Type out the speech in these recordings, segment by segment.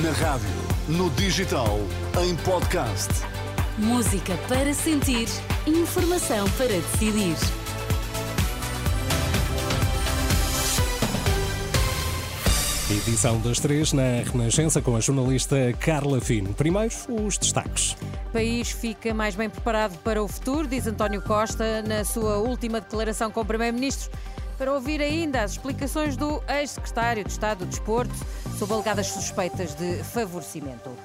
Na rádio, no digital, em podcast. Música para sentir, informação para decidir. Edição das três na Renascença com a jornalista Carla Fino. Primeiro, os destaques. O país fica mais bem preparado para o futuro, diz António Costa na sua última declaração como Primeiro-Ministro. Para ouvir ainda as explicações do ex-secretário de Estado do Desporto sobre alegadas suspeitas de favorecimento.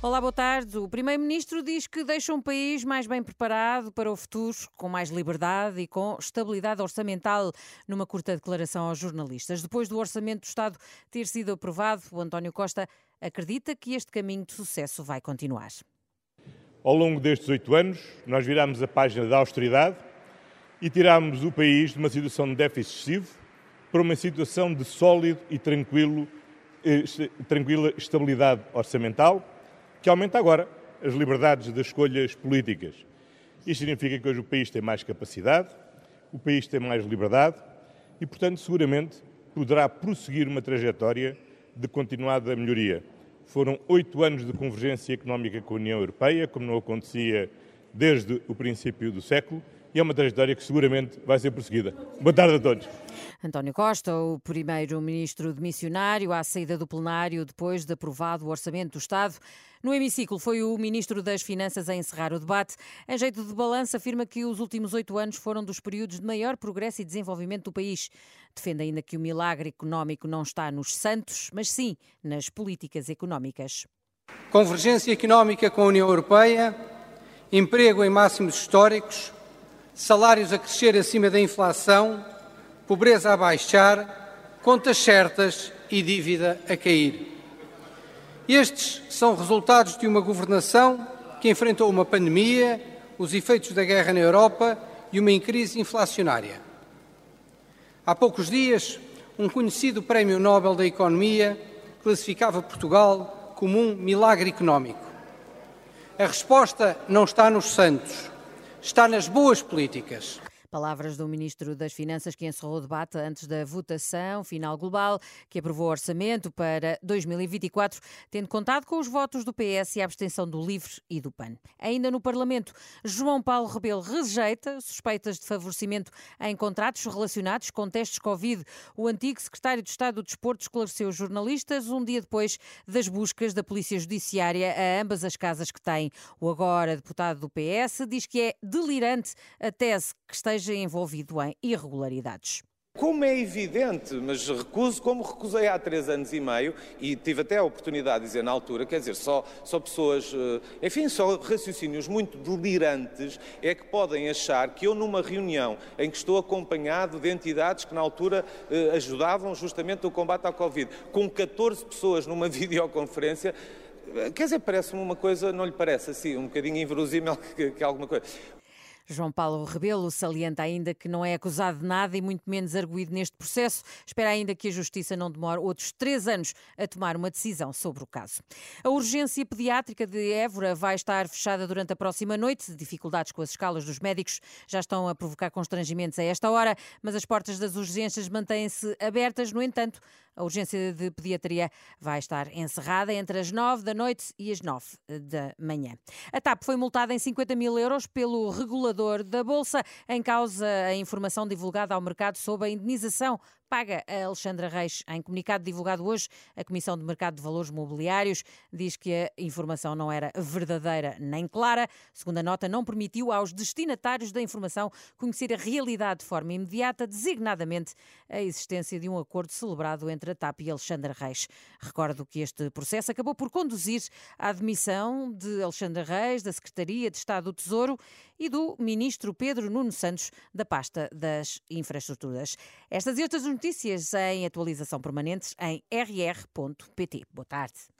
Olá, boa tarde. O Primeiro-Ministro diz que deixa um país mais bem preparado para o futuro, com mais liberdade e com estabilidade orçamental, numa curta declaração aos jornalistas. Depois do Orçamento do Estado ter sido aprovado, o António Costa acredita que este caminho de sucesso vai continuar. Ao longo destes oito anos, nós virámos a página da austeridade e tirámos o país de uma situação de déficit excessivo para uma situação de sólido e tranquilo, eh, tranquila estabilidade orçamental que aumenta agora as liberdades das escolhas políticas. Isto significa que hoje o país tem mais capacidade, o país tem mais liberdade e, portanto, seguramente poderá prosseguir uma trajetória de continuada melhoria. Foram oito anos de convergência económica com a União Europeia, como não acontecia desde o princípio do século, e é uma trajetória que seguramente vai ser prosseguida. Boa tarde a todos. António Costa, o primeiro-ministro demissionário, à saída do plenário depois de aprovado o Orçamento do Estado. No hemiciclo foi o ministro das Finanças a encerrar o debate. Em jeito de balanço, afirma que os últimos oito anos foram dos períodos de maior progresso e desenvolvimento do país. Defende ainda que o milagre económico não está nos santos, mas sim nas políticas económicas. Convergência económica com a União Europeia, emprego em máximos históricos, salários a crescer acima da inflação, pobreza a baixar, contas certas e dívida a cair. Estes são resultados de uma governação que enfrentou uma pandemia, os efeitos da guerra na Europa e uma crise inflacionária. Há poucos dias, um conhecido Prémio Nobel da Economia classificava Portugal como um milagre económico. A resposta não está nos santos, está nas boas políticas. Palavras do Ministro das Finanças que encerrou o debate antes da votação final global que aprovou o orçamento para 2024, tendo contado com os votos do PS e a abstenção do LIVRE e do PAN. Ainda no Parlamento, João Paulo Rebelo rejeita suspeitas de favorecimento em contratos relacionados com testes Covid. O antigo secretário de Estado do Desporto esclareceu os jornalistas um dia depois das buscas da Polícia Judiciária a ambas as casas que tem. O agora deputado do PS diz que é delirante a tese que esteja esteja envolvido em irregularidades. Como é evidente, mas recuso, como recusei há três anos e meio, e tive até a oportunidade de dizer na altura, quer dizer, só, só pessoas, eh, enfim, só raciocínios muito delirantes é que podem achar que eu, numa reunião em que estou acompanhado de entidades que na altura eh, ajudavam justamente no combate à Covid, com 14 pessoas numa videoconferência, eh, quer dizer, parece-me uma coisa, não lhe parece assim, um bocadinho inverosímil que, que alguma coisa. João Paulo Rebelo salienta ainda que não é acusado de nada e muito menos arguído neste processo. Espera ainda que a Justiça não demore outros três anos a tomar uma decisão sobre o caso. A urgência pediátrica de Évora vai estar fechada durante a próxima noite. Dificuldades com as escalas dos médicos já estão a provocar constrangimentos a esta hora, mas as portas das urgências mantêm-se abertas. No entanto, a urgência de pediatria vai estar encerrada entre as 9 da noite e as 9 da manhã. A TAP foi multada em 50 mil euros pelo regulador da Bolsa, em causa a informação divulgada ao mercado sobre a indenização paga a Alexandra Reis. Em comunicado divulgado hoje, a Comissão de Mercado de Valores Mobiliários diz que a informação não era verdadeira nem clara. Segundo a nota, não permitiu aos destinatários da informação conhecer a realidade de forma imediata, designadamente a existência de um acordo celebrado entre a TAP e Alexandra Reis. Recordo que este processo acabou por conduzir à admissão de Alexandra Reis, da Secretaria de Estado do Tesouro e do Ministro Pedro Nuno Santos, da pasta das Infraestruturas. Estas e outras notícias em atualização permanente em rr.pt. Boa tarde.